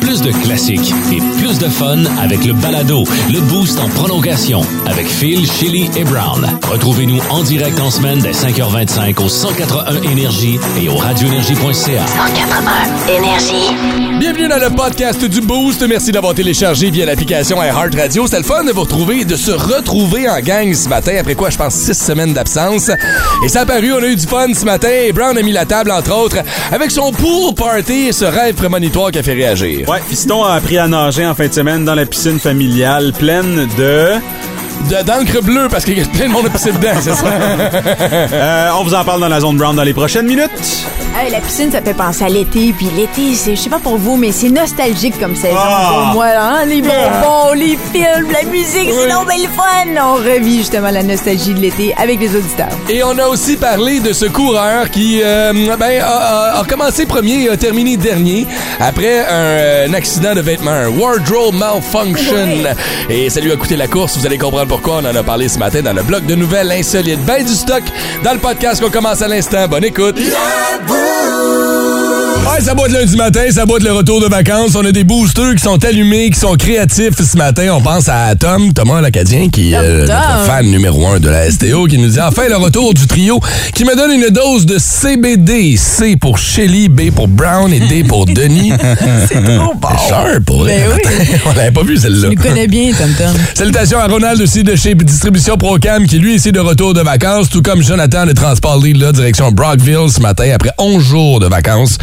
Plus de classiques et plus de fun avec le balado, le boost en prolongation avec Phil, Chili et Brown. Retrouvez-nous en direct en semaine dès 5h25 au 181 Énergie et au radioénergie.ca. 181 Énergie. Bienvenue dans le podcast du Boost. Merci d'avoir téléchargé via l'application iHeart Radio. C'est le fun de vous retrouver, de se retrouver en gang ce matin, après quoi, je pense, six semaines d'absence. Et ça a paru, on a eu du fun ce matin. Et Brown a mis la table, entre autres, avec son pool party et ce rêve prémonitoire qui a réagir. Ouais, Fiston a appris à nager en fin de semaine dans la piscine familiale pleine de... De- D'encre bleue, parce qu'il y a plein de monde à pisser dedans, c'est ça? Euh, on vous en parle dans la zone brown dans les prochaines minutes. Hey, la piscine, ça fait penser à l'été. Puis l'été, c'est, je sais pas pour vous, mais c'est nostalgique comme saison Ah. pour moi. Hein? Les bonbons, les films, la musique, c'est donc bien le fun. On revit justement la nostalgie de l'été avec les auditeurs. Et on a aussi parlé de ce coureur qui euh, ben, a, a- a commencé premier et a terminé dernier après un, un accident de vêtements, un wardrobe malfunction. Et ça lui a coûté la course. Vous allez comprendre pourquoi. On en a parlé ce matin dans le bloc de nouvelles insolites. Ben du stock dans le podcast qu'on commence à l'instant. Bonne écoute. Ça boit de lundi matin, ça boit de le retour de vacances. On a des boosters qui sont allumés, qui sont créatifs ce matin. On pense à Tom, Thomas l'Acadien, qui est euh, notre fan numéro un de la STO, qui nous dit enfin le retour du trio, qui me donne une dose de CBD. C pour Shelly, B pour Brown et D pour Denis. C'est trop bon. Sharp, pour. Ben oui. On l'avait pas vu celle-là. Tu connais bien, Tom Tom. Salutations à Ronald aussi de chez Distribution Procam qui lui est de retour de vacances, tout comme Jonathan de Transport Lead là, direction Brockville ce matin après 11 jours de vacances.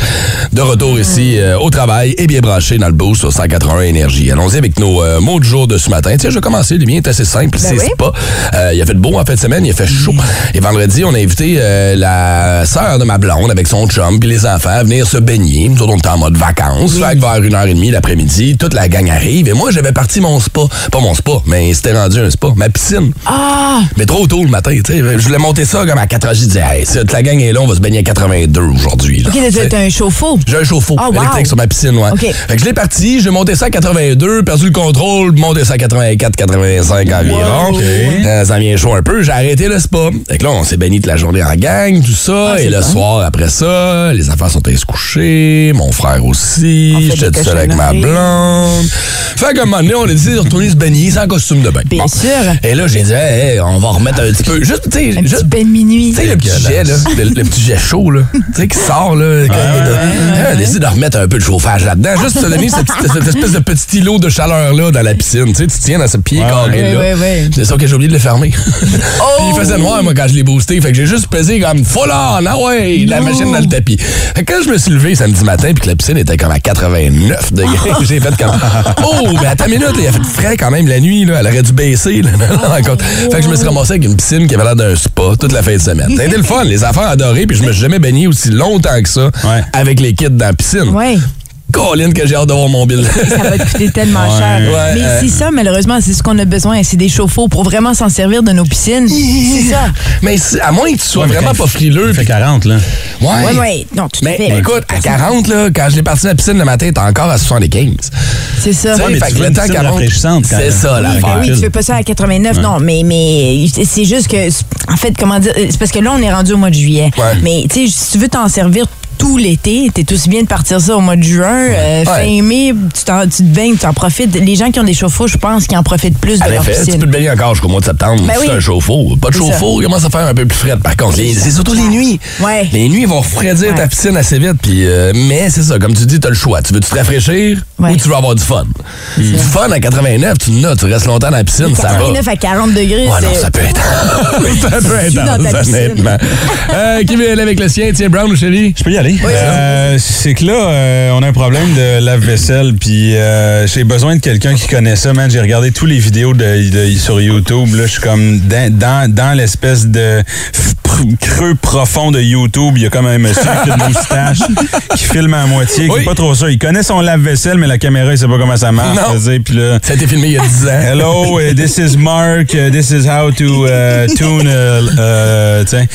De retour ici euh, au travail et bien branché dans le boost sur 181 Énergie. Allons-y avec nos euh, mots du jour de ce matin. Tiens, je vais commencer. Le mien est assez simple. c'est oui. pas. Euh, il a fait beau en fin de semaine, il a fait chaud. Et vendredi, on a invité la sœur de ma blonde avec son chum puis les enfants à venir se baigner. Nous autres, on était en mode vacances. Fait que vers une heure et demie l'après-midi, toute la gang arrive. Et moi, j'avais parti mon spa. Pas mon spa, mais c'était rendu un spa. Ma piscine. Ah! Mais trop tôt le matin, tu sais. Je voulais monter ça comme à 4 heures. J'ai dit, hey, si toute la gang est là, on va se baigner à 82 aujourd'hui. t'as- t'as un chauffe-eau. J'ai un chauffe-eau Ah, wow. électrique sur ma piscine, ouais. OK. Fait que je l'ai parti, j'ai monté ça à 82, perdu le contrôle, monté ça à 84, 85 environ. Euh, ça vient chaud un peu, j'ai arrêté le spa. Fait que là, on s'est baigné toute la journée en gang, tout ça. Ah, et le soir, après ça, les enfants sont allés se coucher, mon frère aussi, fait j'étais tout seul avec ma blonde. Fait qu'à un moment donné, on a décidé de retourner se baigner sans costume de bain. Bien sûr. Et là, j'ai dit, hey, hey, on va remettre un petit peu. Juste, tu sais, juste bain de minuit. tu sais, le petit jet, là, le, le petit jet chaud, là, tu sais, qui sort, là, quand il est de- on a décidé de remettre un peu de chauffage là-dedans, juste pour te donner cette, cette espèce de petit îlot de chaleur-là dans la piscine, tu sais, tu tiens dans ce pied carré-là. ouais, ouais, ouais. C'est ça que j'ai oublié de le fermer. Puis il faisait noir, moi, quand je l'ai boosté, fait que j'ai juste pesé comme full on, ah ouais, la machine dans le tapis. Fait que quand je me suis levé samedi matin, puis que la piscine était comme à 89 degrés, j'ai fait comme, oh, mais attends une minute, il a fait frais quand même la nuit, là, elle aurait dû baisser, là. Fait que je me suis ramassé avec une piscine qui avait l'air d'un spa toute la fin de semaine. Été le fun, les enfants ont adoré, puis je me suis jamais baigné aussi longtemps que ça Ouais. avec les kids dans la piscine. Ouais. Colin, que j'ai hâte d'avoir mon bill. Ça va te coûter tellement cher. Ouais, mais euh, c'est ça, malheureusement, c'est ce qu'on a besoin. C'est des chauffe-eau pour vraiment s'en servir de nos piscines. c'est ça. mais à moins que tu sois Ouais, vraiment pas frileux. Il fait puis- 40, là. Ouais. Ouais, ouais. Non, à Mais, mais écoute, à 40, là, quand je l'ai parti de la piscine le matin, t'es encore à 75. C'est ça. Tu mais fait tu que le temps piscine 40, rafraîchissante, quand C'est ça, Oui, l'affaire. Ben oui, tu fais pas ça à 89, non, mais, mais c'est juste que, en fait, comment dire, c'est parce que là, on est rendu au mois de juillet. Ouais. Mais, tu sais, si tu veux t'en servir tout l'été, t'es aussi bien de partir ça au mois de juin, euh, fin Ouais. mai, tu, t'en- tu te baignes, tu en profites. Les gens qui ont des chauffe-eau, je pense qu'ils en profitent plus de leur tu piscine. peux te baigner encore jusqu'au mois de septembre. Ben c'est oui. un chauffe-eau. Pas de chauffe-eau, il commence à faire un peu plus frais. Par contre, c'est surtout les nuits. Ouais. Les nuits vont refroidir ta piscine assez vite. Puis, euh, mais c'est ça, comme tu dis, t'as le choix. Tu veux-tu te rafraîchir Ouais. ou tu veux avoir du fun? Du fun à 89, tu n'as, tu restes longtemps dans la piscine, ça va. 89 à 40 degrés, Ouais, non, c'est- ça peut être. ça peut être honnêtement. Euh, qui veut aller avec le sien? Tiens, Brown ou Shelly? Je peux y aller. Euh, c'est que là, euh, on a un problème de lave-vaisselle, puis euh, j'ai besoin de quelqu'un qui connaît ça, man. J'ai regardé tous les vidéos de, de- sur YouTube. Là, je suis comme dans, dans, dans l'espèce de creux profond de YouTube. Il y a comme un monsieur avec une moustache qui filme à moitié, qui Oui. pas trop ça. Il connaît son lave-vaisselle, mais la caméra, il sait pas comment ça marche. Dire, Puis là, Ça a été filmé il y a 10 ans. Hello, uh, this is Mark. Uh, this is how to uh, tune a uh, tiens,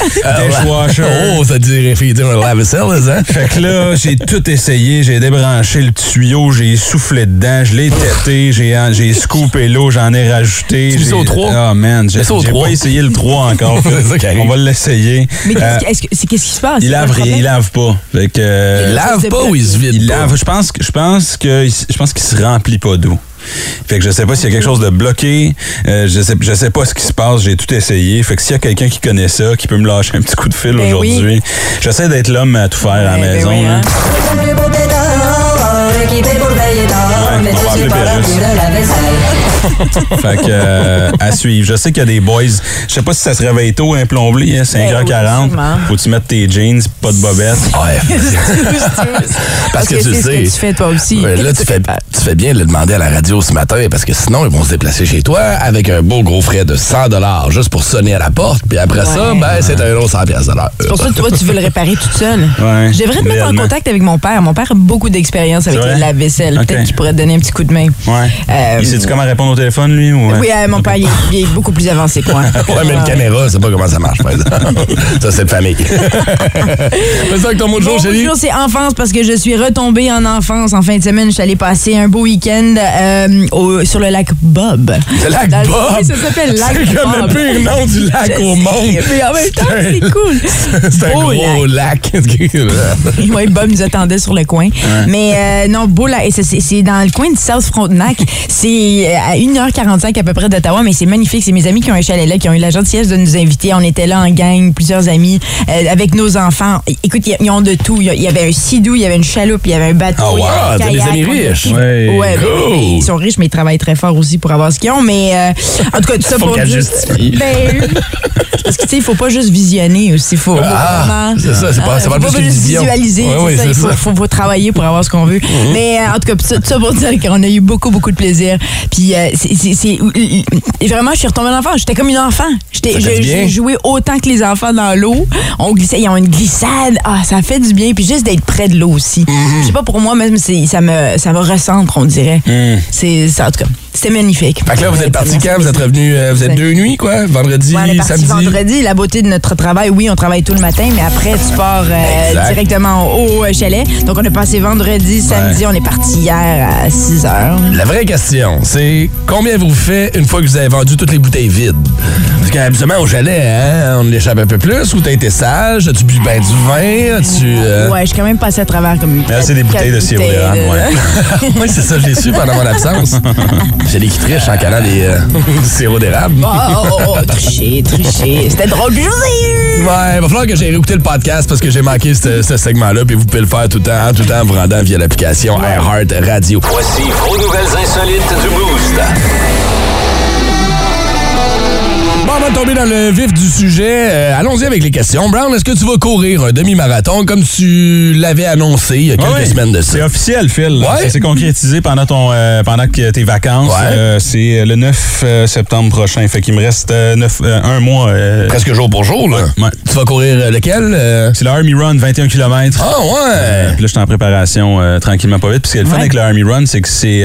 dishwasher. Oh, ça dit réfléchir un lave-vaisselle, hein? Fait que là, j'ai tout essayé. J'ai débranché le tuyau, j'ai soufflé dedans, je l'ai tété, j'ai, j'ai scoopé l'eau, j'en ai rajouté. Tu au trois? Ah, man, j'ai, pas essayé le 3 encore. On va l'essayer. Mais qu'est-ce Euh, qu'est-ce qui se passe? il lave rien, il lave pas. Fait que, euh, Il lave c'est pas ou il se vide il pas? lave. Je pense que je pense que je pense qu'il se remplit pas d'eau. Fait que je sais pas s'il y a quelque chose de bloqué. Euh, je sais je sais pas ce qui se passe. J'ai tout essayé. Fait que s'il y a quelqu'un qui connaît ça, qui peut me lâcher un petit coup de fil Ben aujourd'hui. J'essaie d'être l'homme à tout faire à la Ben, maison. oui, hein. Ouais, on va appeler Pérus. Fait que euh, à suivre. Je sais qu'il y a des boys. Je sais pas si ça se réveille tôt un plombier, hein, 5h40. Ben oui, sûrement. Faut tu mettre tes jeans, pas de bobette? Ouais. parce que tu le c'est ce sais. que tu fais toi aussi. Là, tu fais, tu fais bien de le demander à la radio ce matin parce que sinon, ils vont se déplacer chez toi avec un beau gros frais de 100 juste pour sonner à la porte. Puis après ça, ben, c'est un autre 100 pièces de l'heure. C'est pour ça que toi, tu veux le réparer toute seule. Ouais, Je devrais te mettre en contact avec mon père. Mon père a beaucoup d'expérience avec C'est vrai? le lave-vaisselle. Ok. Peut-être qu'il pourrait te donner un petit coup de main. Ouais. Euh, Il sait-tu comment répondre téléphone, lui? Ou, Oui, euh, mon père, il est, il est beaucoup plus avancé que moi. Ouais, mais une caméra, c'est pas comment ça marche, par exemple. ça, c'est de famille. c'est ça que ton mot de jour, chérie? Bonjour, c'est enfance parce que je suis retombée en enfance. En fin de semaine, je suis allée passer un beau week-end euh, au- sur le lac Bob. Le lac Dans le- Bob? Oui, ça s'appelle lac C'est comme Bob. le pire nom du lac Je au sais, monde. Mais en même temps, c'est cool. C'est un Beau gros lac. Oui, Bob nous attendait sur le coin. Mais euh, non, beau là, et c'est- dans le coin de South Frontenac. C'est à 1h45 à peu près d'Ottawa, mais c'est magnifique. C'est mes amis qui ont un chalet là, qui ont eu la gentillesse de nous inviter. On était là en gang, plusieurs amis, euh, avec nos enfants. Écoute, ils ont de tout. Il y il avait un sidou, il y avait une chaloupe, il y avait un bateau. Oh, il y avait wow, un t'as des amis riches. pris- Ouais, Ouais, mais- cool. mais ils sont riches, mais ils travaillent très fort aussi pour avoir ce qu'ils ont. Mais euh, en tout cas, tout ça Faut pour justifie. Ben, parce que tu sais, il faut pas juste visionner aussi. Faut, Ah, vraiment- c'est ça, c'est pas- ça va faut plus pas juste vision. visualiser. Ouais, c'est ouais, ça, c'est il faut, ça. Mhm. faut, faut travailler pour avoir ce qu'on veut. Mais euh, en tout cas, tout ça, tout ça pour dire qu'on a eu beaucoup, beaucoup de plaisir. Puis euh, c'est- vraiment, je suis retombée en enfant. J'étais comme une enfant. J'ai joué autant que les enfants dans l'eau. On glissait, ils ont une glissade. Ah, ça fait du bien. Puis juste d'être près de l'eau aussi. Mhm. Je sais pas, pour moi, même, ça me, ça me recentre, on dirait. C'est ça, en tout cas. C'était magnifique. Fait que là, vous êtes parti quand? Vous êtes revenu, euh, vous êtes deux nuits, quoi? Vendredi, Ouais, on est parti samedi? vendredi. La beauté de notre travail, oui, on travaille tout le matin, mais après, tu pars euh, directement au euh, chalet. Donc, on est passé vendredi, samedi, on est parti hier à 6 heures. La vraie question, c'est combien vous faites une fois que vous avez vendu toutes les bouteilles vides? Parce qu'habituellement, au chalet, hein, on l'échappe un peu plus, ou t'as été sage, as-tu bu ben du vin, as-tu... euh, Ouais, je suis quand même passé à travers comme. Là, c'est des bouteilles de sirop ouais. oui, c'est ça, je l'ai su pendant mon absence. J'ai des qui trichent en calant des euh, du sirop d'érable. Oh, oh, oh, oh, tricher, tricher. C'était drôle. Ouais, il va falloir que j'aille réécouter le podcast parce que j'ai manqué ce, ce segment-là, puis vous pouvez le faire tout le temps, tout le temps en vous rendant via l'application iHeart Radio. Voici vos nouvelles insolites du Boost. Va tomber dans le vif du sujet. Euh, Allons-y avec les questions. Brown, est-ce que tu vas courir un demi-marathon comme tu l'avais annoncé il y a quelques Ah ouais. semaines de ça? C'est officiel, Phil. Ouais. Ça s'est concrétisé pendant ton euh, pendant que tes vacances. Ouais. Euh, c'est le 9 euh, septembre prochain. Fait qu'il me reste euh, neuf- euh, un mois. Presque jour pour jour, là. Tu vas courir lequel? c'est le Army Run, 21 km. Ah, ouais! Puis là, je suis en préparation tranquillement pas vite. Puis ce qui est le fun avec le Army Run, c'est que c'est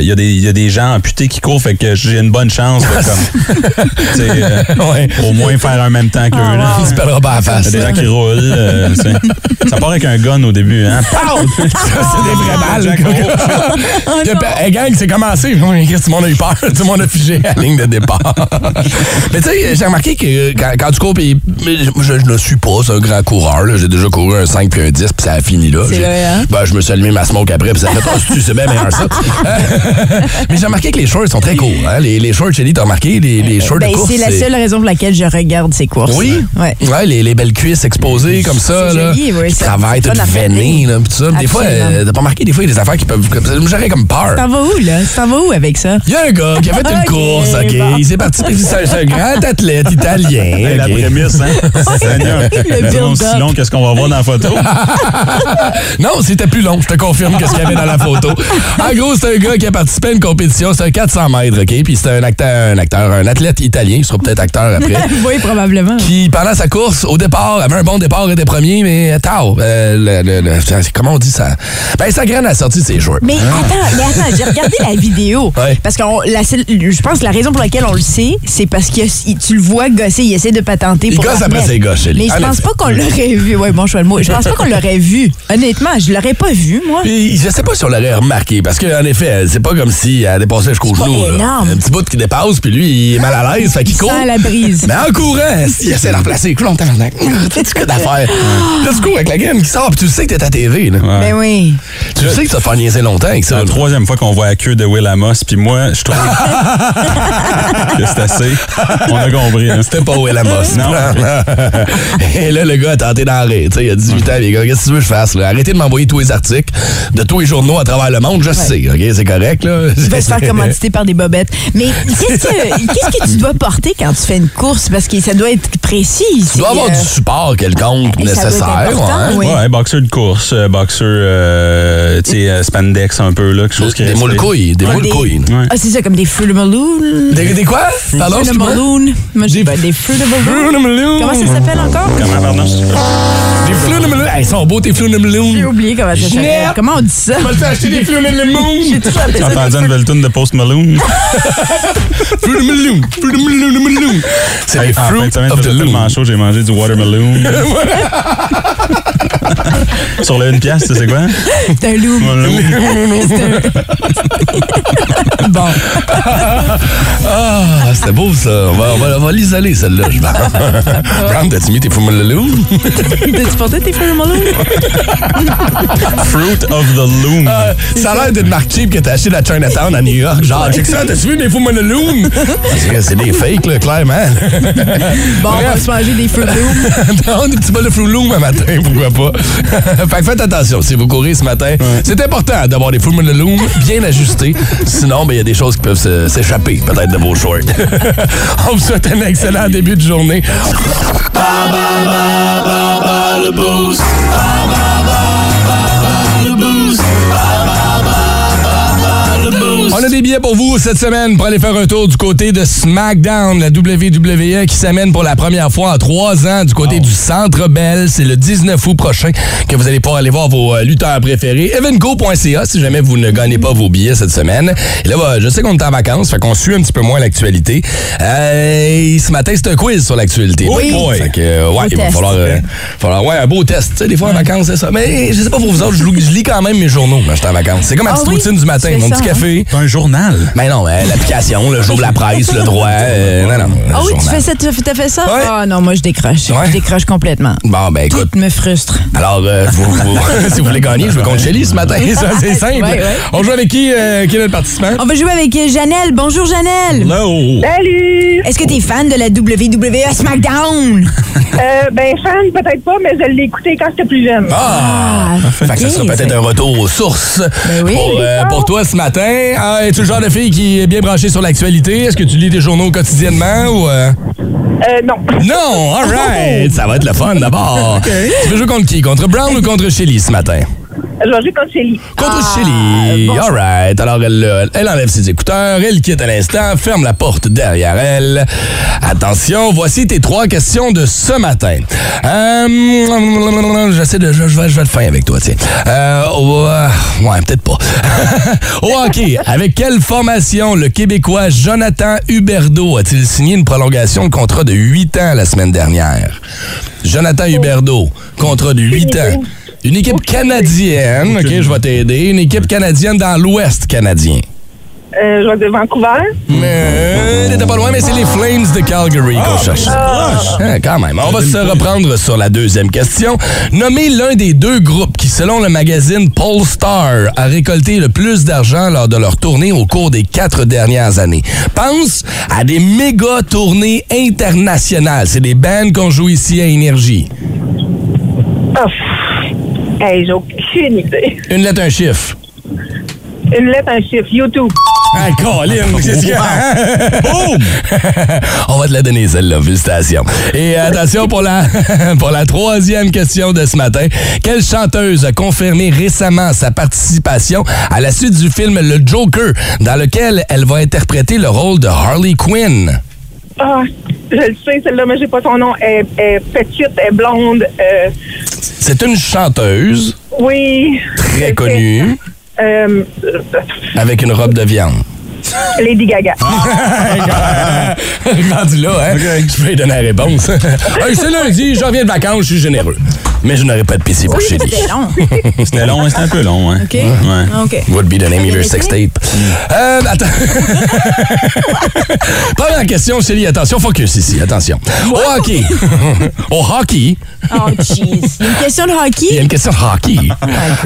il y, a des- il y a des gens amputés qui courent, fait que j'ai une bonne chance de comme, euh, Ouais. au moins faire en même temps qu'eux. Ah, là. Tu se pas la face. Il y a des gens qui roulent. euh, ça part avec un gun au début, hein? Pow! c'est des vrais balles. Que pa- Hey, gang, c'est commencé. Tout le monde a eu peur. Tout le monde a figé à la ligne de départ. Mais tu sais, j'ai remarqué que quand, quand tu cours, puis je, je ne suis pas un grand coureur. là. J'ai déjà couru un 5 puis un 10, puis ça a fini là. Vrai, hein? Ben, je me suis allumé ma smoke après, puis ça fait pas tu c'est bien meilleur ça. Mais j'ai remarqué que les shorts sont très courts. Hein? Les, les shorts, Chélie, t'as remarqué? Les, les shorts Ben, de course. c'est la seule raison pour laquelle je regarde ces courses. Oui? Ouais. Ouais, les, les belles cuisses exposées comme ça, C'est là. joli, oui, qui travaillent toutes veinées, là, pis tout ça. Des fois, euh, t'as pas remarqué, des fois, il y a des affaires qui peuvent. J'aurais comme peur. T'en vas où, là? T'en vas où avec ça? Il y a un gars qui a fait une course, OK? bon. Il s'est parti. C'est un, c'est un grand athlète italien. La prémisse, hein? C'est aussi long que ce qu'on va voir dans la photo. Non, c'était plus long. Je te confirme que ce qu'il y avait dans la photo. En gros, c'est un gars qui a participé à une compétition. C'est un 400 mètres, OK? Puis c'est un acteur, un acteur, un athlète italien. Il sera peut-être être acteur après. oui, probablement. Puis pendant sa course, au départ, avait un bon départ, était premier, mais euh, le- le- le- comment on dit ça? Ben, sa graine a sorti de ses joueurs. Mais attends, mais attends, j'ai regardé la vidéo. Ouais. Parce que je pense que la raison pour laquelle on le sait, c'est parce que il- tu le vois gosser, il essaie de patenter Il pour. gosse la après ses gosses. Mais je En pense pas qu'on l'aurait vu. Ouais, bon choix de mot. Je pense pas qu'on l'aurait vu. Honnêtement, je l'aurais pas vu, moi. Puis, je sais pas si on l'aurait remarqué, parce qu'en effet, c'est pas comme si elle dépassait jusqu'au genou. Un petit bout qui dépasse, puis lui, il est mal à l'aise, fait qu'il Il court. La brise. Mais en courant, s'il essaie de la replacer, coulons tabarnak. Tu sais que d'affaires. Là, tu cours avec la graine qui sort, puis tu sais que t'es à TV. Là. Ben oui. Tu sais que tu vas te faire niaiser longtemps avec C'est ça. la là. troisième fois qu'on voit la queue de Will Amos, puis moi, je trouve que c'est assez. On a compris. hein. C'était pas Will Amos. Non. Et là, le gars a tenté d'en rire. Tu il a 18 ans, les gars. Qu'est-ce que tu veux que je fasse? Là? Arrêtez de m'envoyer tous les articles de tous les journaux à travers le monde. Je sais, OK? C'est correct, là. Il va se faire commanditer par des bobettes. Mais qu'est-ce que, qu'est-ce que tu dois porter quand tu fais une course? Parce que ça doit être précis. Tu dois avoir du support quelconque Et ça doit être nécessaire. ouais. oui. Ouais, boxeur de course, euh, boxeur, euh, tu sais, euh, spandex un peu, là, quelque chose qui Des moules couilles. Des Ah, moules couilles. Ouais. Ah, c'est ça, comme des fruits de balloon. Des, des quoi? Pardon, Fruit balloon. Moi, je dis pas des fruits de balloon. Comment ça s'appelle encore? Comment, pardon? Des flous de. Hey, ils sont beaux, tes flous de melon. J'ai oublié comment ça s'appelle. Comment on dit ça? Je vais te faire acheter des flous de melon. J'ai toujours appelé J'ai ça. entendu une nouvelle tune de Post Malone. Fruit de melon. Fruit de melon, melon. C'est les En fin fruits de semaine, of the c'était tellement loom. chaud, j'ai mangé du watermelon. Sur le une pièce, tu sais c'est quoi? C'est un loup. Bon. Ah, c'était beau, ça. On va, on va, on va l'isoler, celle-là, je pense. Brown, t'as-tu mis tes melon? T'as-tu porté tes fruits de balloon? Fruit of the Loom. Euh, ça a l'air d'être Cheap que t'as acheté à Chinatown à New York. Genre, check ça, t'as-tu vu des fous monologues? C'est c'est des fakes, là, clairement. Bon, on va se manger des fruits de loup. non, des petits bols de fruits loom un matin, pourquoi pas. fait que faites attention, si vous courez ce matin, c'est important d'avoir des fruits monologues bien ajustés. Sinon, ben, il y a des choses qui peuvent s'échapper, peut-être, de vos shorts. On vous souhaite un excellent début de journée. A des billets pour vous cette semaine pour aller faire un tour du côté de SmackDown, la WWE qui s'amène pour la première fois en trois ans du côté du Centre Bell. C'est le 19 août prochain que vous allez pouvoir aller voir vos euh, lutteurs préférés. Evenco.ca si jamais vous ne gagnez pas vos billets cette semaine. Et là, bah, je sais qu'on est en vacances, fait qu'on suit un petit peu moins l'actualité. Euh, ce matin, c'est un quiz sur l'actualité. Oui. boy. Fait que, euh, ouais, il va falloir, euh, falloir- ouais, un beau test. Tu sais, des fois en vacances, c'est ça. Mais je sais pas pour vous autres, je, lis- quand même mes journaux quand je suis en vacances. C'est comme ma Ah petite oui? routine du matin, mon ça, petit hein? café. Journal. Mais non, euh, l'application, le jour de la presse, le droit. euh, non, non. Ah le oui, tu journal. fais ça, tu t'as fait ça? Ouais. Ah non, moi je décroche. Ouais. Je décroche complètement. Bon, ben écoute. Tout me frustre. Alors, euh, vous- vous- si vous voulez gagner, je vais contre Shelly ce matin. Ça, c'est simple. Ouais, ouais. On joue avec qui? euh, qui est notre participant? On va jouer avec euh, Janelle. Bonjour Janelle. Hello! Salut! Est-ce que t'es fan de la WWE SmackDown? Euh, ben, fan, peut-être pas, mais je l'ai écouté quand j'étais plus jeune. Ah! Fait que ça sera peut-être un retour aux sources Ben oui. pour, euh, pour toi ce matin. Ah, Es-tu le genre de fille qui est bien branchée sur l'actualité? Est-ce que tu lis tes journaux quotidiennement ou... euh? Euh, non. Non, all right. Ça va être le fun d'abord. Tu veux jouer contre qui? Contre Brown ou contre Shelly ce matin? Je vais jouer contre Shelly. Contre Ah, Shelly. bon All right. Alors, elle, euh, elle enlève ses écouteurs, elle quitte à l'instant, ferme la porte derrière elle. Attention, voici tes trois questions de ce matin. Euh, J'essaie de. Je, je vais, je vais être fin avec toi, tiens. Euh, oh, euh, ouais, peut-être pas. Au hockey, avec quelle formation le Québécois Jonathan Huberdeau a-t-il signé une prolongation de contrat de 8 ans la semaine dernière? Jonathan Huberdeau, contrat de 8 ans. Une équipe canadienne, OK, je vais t'aider. Une équipe canadienne dans l'Ouest canadien. Euh, je vais de Vancouver. Mais t'étais pas loin, mais c'est les Flames de Calgary qu'on cherche. Hein, quand même. On va se reprendre sur la deuxième question. Nommez l'un des deux groupes qui, selon le magazine Polestar, a récolté le plus d'argent lors de leur tournée au cours des quatre dernières années. Pense à des méga tournées internationales. C'est des bands qu'on joue ici à Énergie. Oh. Hey, j'ai aucune idée. Une lettre, un chiffre. Une lettre, un chiffre. YouTube. Ah, Colin, qu'est-ce que... Boum! On va te la donner, celle-là. Félicitations. Et attention pour la, pour la troisième question de ce matin. Quelle chanteuse a confirmé récemment sa participation à la suite du film Le Joker, dans lequel elle va interpréter le rôle de Harley Quinn? Ah, je le sais, celle-là, mais j'ai pas son nom. Elle, elle est petite, elle est blonde. euh, C'est une chanteuse oui. très connue Euh, avec une robe de viande. Lady Gaga. Rendu là, hein? Je peux lui donner la réponse. hey, c'est lundi, je reviens de vacances, je suis généreux. Mais je n'aurai pas de PC pour Chélie. C'était long. C'était long, c'était un peu long, hein. OK? Ouais. Ah, OK. Would be the name of your sex tape. Euh, attends. Première question, Chélie, attention, focus ici, attention. Au hockey. Au hockey, Oh, jeez. Il y a une question de il y a hockey. une question de hockey.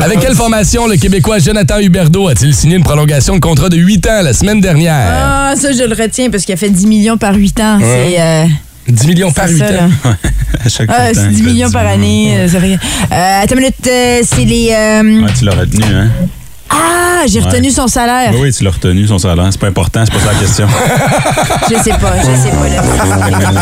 Avec quelle formation le Québécois Jonathan Huberdeau a-t-il signé une prolongation de contrat de 8 ans? La semaine dernière? Ah, ça, je le retiens parce qu'il a fait 10 millions par 8 ans. C'est. euh, 10 millions par c'est 8 ça, ans. À chaque Ah, fois, c'est t'as 10 un millions code par du- année. euh, ça fait- Euh, attends une minute, euh, c'est les. euh, Ouais, tu l'as retenu, hein? Ah, j'ai retenu Ouais. son salaire. Oui, oui, tu l'as retenu, son salaire. C'est pas important, c'est pas ça la question. Je sais pas, je sais pas. là.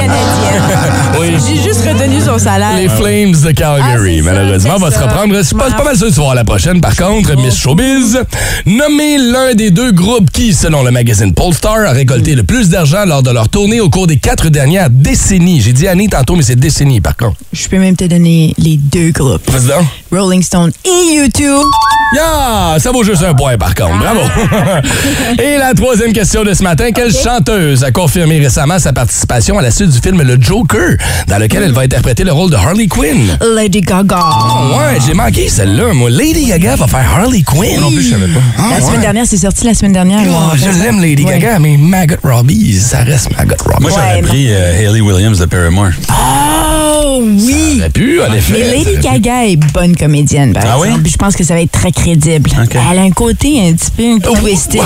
Oui. J'ai juste retenu son salaire. Les Flames de Ah, Calgary, ça, malheureusement, c'est va se reprendre. Je suis pas, pas mal sûr tu vas voir la prochaine. Par contre, Miss Showbiz, nommé l'un des deux groupes qui, selon le magazine Polestar, a récolté le plus d'argent lors de leur tournée au cours des quatre dernières décennies. J'ai dit années tantôt, mais c'est décennies, par contre. Je peux même te donner les deux groupes. Donc. Rolling Stone et YouTube. Yeah! Ça vaut juste un point, par contre. Bravo! Et la troisième question de ce matin. Quelle chanteuse a confirmé récemment sa participation à la suite du film Le Joker, dans lequel elle va interpréter le rôle de Harley Quinn? Lady Gaga. Ouais, j'ai manqué celle-là. Moi, Lady Gaga va faire Harley Quinn. Non plus, je savais pas. Ah, La ouais. semaine dernière, c'est sorti la semaine dernière. Oh, je l'aime, Lady Ouais. Gaga, mais Maggot Robbie, ça reste Maggot Robbie. Moi, j'aurais Ouais, pris euh, Hayley Williams de Paramore. Oh, oui. Ça aurait pu, en effet. Mais Lady. Gaga est bonne comédienne, par Ah exemple. oui? Je pense que ça va être très crédible. Ok. Elle a un côté un petit peu twisté.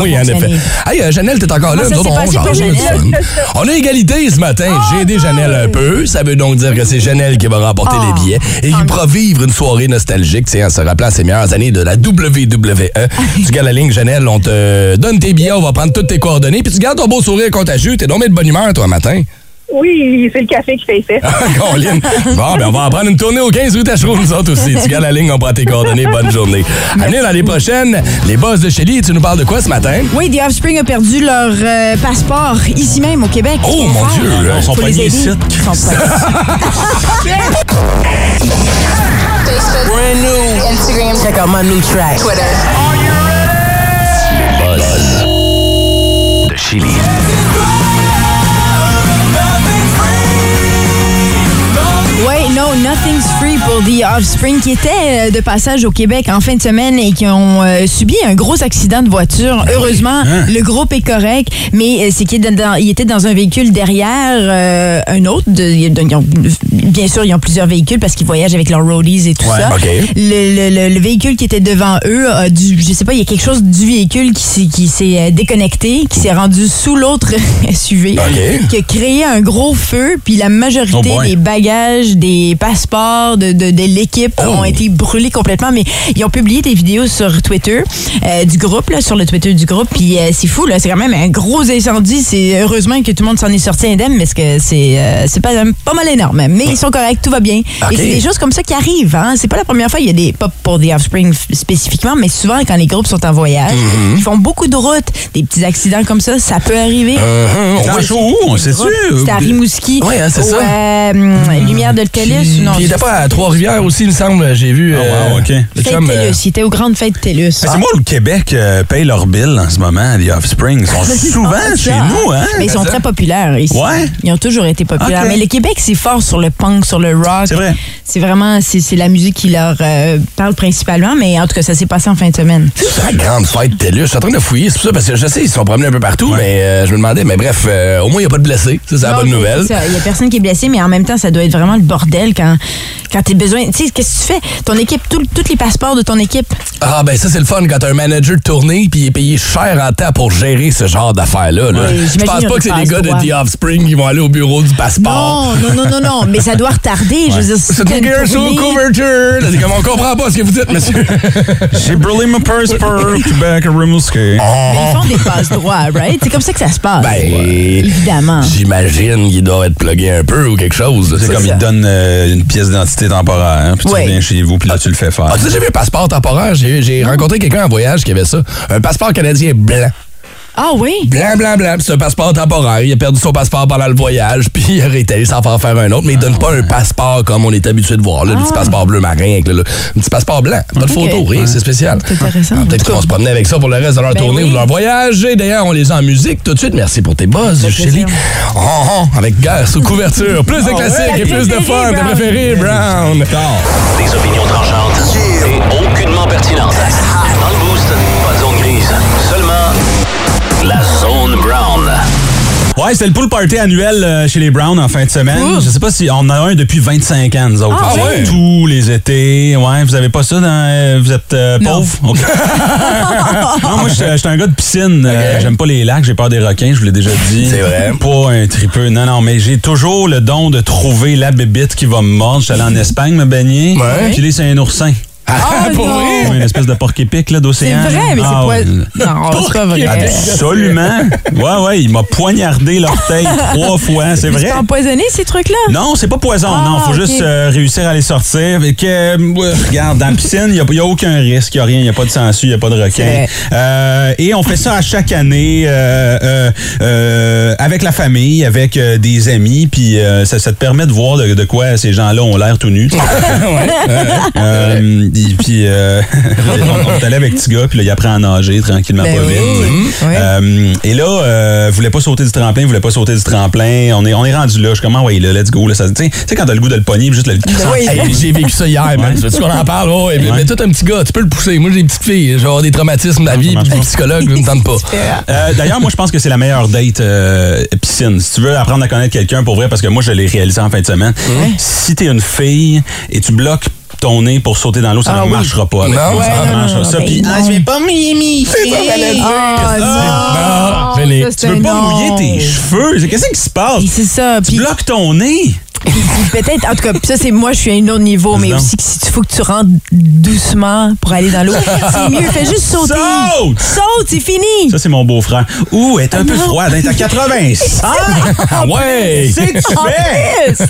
Oui, en effet. Hey, euh, Janelle, t'es encore là. Nous autres, on pour on a égalité ce matin. J'ai aidé Janelle un peu. Ça veut donc dire que c'est Janelle qui va remporter Oh. les billets et qui pourra vivre une soirée nostalgique, en se rappelant ses meilleures années de la WWE. tu gardes la ligne, Janelle, on te donne tes billets, on va prendre toutes tes coordonnées, puis tu gardes ton beau sourire contagieux. T'es donc bien de bonne humeur, toi, matin. Oui, c'est le café qui fait effet. Colin. Bon, ben on va en prendre une tournée au 15 rue Tachereau, nous autres aussi. Tu gardes la ligne, on prend tes coordonnées. Bonne journée. À venir l'année prochaine, les boss de Shelly, tu nous parles de quoi ce matin? Oui, The Offspring a perdu leur euh, passeport ici même au Québec. Oh, mon faire. Dieu, là, ils sont aider. ici. Ils sont pognés. Instagram. Check out my new track. Twitter. de Chili. Nothing's free pour The Offspring qui était euh, de passage au Québec en fin de semaine et qui ont euh, subi un gros accident de voiture. Heureusement, le groupe est correct, mais euh, c'est qu'il était dans un véhicule derrière euh, un autre. De- ils ont- bien sûr, ils ont plusieurs véhicules parce qu'ils voyagent avec leurs roadies et tout Ouais, ça. Le, le- le- le véhicule qui était devant eux a dû, je sais pas, il y a quelque chose du véhicule qui s'est, déconnecté, qui s'est rendu sous l'autre SUV, qui a créé un gros feu, puis la majorité Oh des bagages, des passeports de, de, de l'équipe Oh. ont été brûlés complètement. Mais ils ont publié des vidéos sur Twitter euh, du groupe, là, sur le Twitter du groupe. Puis euh, c'est fou, là, c'est quand même un gros incendie. C'est heureusement que tout le monde s'en est sorti indemne, parce que c'est euh, c'est pas, pas mal énorme. Mais ils sont corrects, tout va bien. Et c'est des choses comme ça qui arrivent. Hein? C'est pas la première fois. Il y a des pas pour The Offspring spécifiquement, mais souvent quand les groupes sont en voyage, Mm-hmm. ils font beaucoup de routes, des petits accidents comme ça, ça peut arriver. Uh-huh. Dans le show où, on sait-tu? C'était à Rimouski. Ouais, hein, c'est ça. Ouais, hum, Lumière de TELUS. Non, il était pas à Trois-Rivières aussi, il me semble. J'ai vu. Ah, wow, OK. le Fête chum, TELUS. Il était aux grandes fêtes TELUS. C'est moi, le Québec euh, paye leur bill en ce moment, les Offspring. Ils sont souvent Ah, chez ça, nous, hein? Mais ils sont très populaires ici. Ouais. Ils ont toujours été populaires. Mais le Québec, c'est fort sur le punk, sur le rock. C'est vrai. C'est vraiment, c'est c'est la musique qui leur euh, parle principalement. Mais en tout cas, ça s'est passé en fin de semaine. C'est la grande fête TELUS. Je suis en train de fouiller, c'est pour ça, parce que je sais, ils se sont promenés un peu partout, mais euh, je me demandais, mais bref, euh, au moins, il n'y a pas de blessés. Ça, c'est la bonne nouvelle. Il y a personne qui est blessé, mais en même temps, ça doit être vraiment le bordel quand, quand tu as besoin. Tu sais, qu'est-ce que tu fais? Ton équipe, tous les passeports de ton équipe. Ah, ben ça, c'est le fun quand t'as un manager de tournée puis il est payé cher en temps pour gérer ce genre d'affaires-là. Là. Oui, Je pense pas que c'est les gars de passe-droits. The Offspring qui vont aller au bureau du passeport. Non, non, non, non, non. Mais ça doit retarder. Je veux dire, C'est couverture. C'est comme on comprend pas ce que vous dites, monsieur. J'ai brûlé ma purse pour Québec à Rimouski. Mais ils font des passes droits, right? C'est comme ça que ça se passe. Ben, Évidemment. J'imagine qu'il doit être plugué un peu ou quelque chose. C'est comme ils donnent euh, une pièce d'identité temporaire, hein, puis tu reviens chez vous, puis là, tu le fais faire. Ah, tu sais, j'ai vu un passeport temporaire? J'ai rencontré quelqu'un en voyage qui avait ça. Un passeport canadien blanc. Ah oui? Blanc, blanc, blanc. puis C'est un passeport temporaire. Il a perdu son passeport pendant le voyage, puis il a réétalé sans faire faire un autre. Mais il donne pas un passeport comme on est habitué de voir, là, le petit passeport bleu marin avec le, le- un petit passeport blanc. Pas de photo, rien, c'est spécial. C'est intéressant. Ah, Peut-être qu'ils vont se promener avec ça pour le reste de leur Ben tournée ou de leur voyage. Et d'ailleurs, on les a en musique tout de suite. Merci pour tes buzz, Chélie. Oh, oh, avec guerre sous couverture. Plus de classiques et plus de fun. Tes préférés, Brown? Des opinions tranchantes et aucunement pertinentes. Dans le boost, la zone brown. Ouais, c'est le pool party annuel euh, chez les Browns en fin de semaine. Je sais pas si on en a un depuis 25 ans, nous autres. Ah, ouais? Tous les étés. Ouais, vous avez pas ça dans. euh, vous êtes euh, Non. pauvre? Ok. non, moi, je suis un gars de piscine. Euh, J'aime pas les lacs, j'ai peur des requins, je vous l'ai déjà dit. C'est vrai. Pas un tripeux. Non, non, mais j'ai toujours le don de trouver la bébite qui va me mordre. Je suis allé en Espagne me baigner. Ouais. Puis là, c'est un oursin. Ah, pour non. vrai? Ouais, Une espèce de porc-épic là, C'est d'océan. vrai, mais Ah, c'est pas. Non, c'est pas vrai. Absolument. Ouais, ouais, il m'a poignardé l'orteil trois fois, c'est vrai. C'est empoisonné, ces trucs-là? Non, c'est pas poison. Ah, non, faut juste euh, réussir à les sortir. Et que, euh, regarde, dans la piscine, il n'y a, aucun risque, il n'y a rien, il n'y a pas de sangsue, il n'y a pas de requin. Euh, et on fait ça à chaque année euh, euh, euh, avec la famille, avec euh, des amis, puis euh, ça, ça te permet de voir de, de quoi ces gens-là ont l'air tout nus. puis, euh, on, on est allé avec petit gars, puis là, il apprend à nager tranquillement, Ben pas oui. vite. Oui. Euh, et là, euh, voulait pas sauter du tremplin, voulait pas sauter du tremplin. On est, on est rendu là. Je suis comme, ah ouais, là, let's go. Là, ça, tu sais, tu sais, quand t'as le goût de le pogner, puis juste le. oui. Hey, j'ai vécu ça hier, man. Tu qu'on en parle? Ouais, mais, Ouais. mais toi, t'es un petit gars, tu peux le pousser. Moi, j'ai des petites filles. Je vais avoir des traumatismes de la vie, puis des pas. psychologues, ne me tentent pas. Euh, D'ailleurs, moi, je pense que c'est la meilleure date euh, piscine. Si tu veux apprendre à connaître quelqu'un pour vrai, parce que moi, je l'ai réalisé en fin de semaine. Si t'es une fille et tu bloques ton nez pour sauter dans l'eau, ça Ah ne oui. marchera pas. avec Non, moi, ouais, ça non, marchera. non, ça, ben puis, ah, je vais pas mouiller mes Ah, Ah, non. Ça, Tu un pas mouiller tes cheveux? Qu'est-ce qui se passe? Puis C'est ça. Tu bloques ton nez? Peut-être, en tout cas, ça, c'est moi, je suis à un autre niveau, mais Non. aussi que si tu faut que tu rentres doucement pour aller dans l'eau, c'est mieux. Fais juste sauter. Saute! Saute, c'est fini. Ça, c'est mon beau-frère. Ouh, elle est un peu non. froide. Elle est à 85. Ah ouais! C'est que tu fais? plus. Ouais,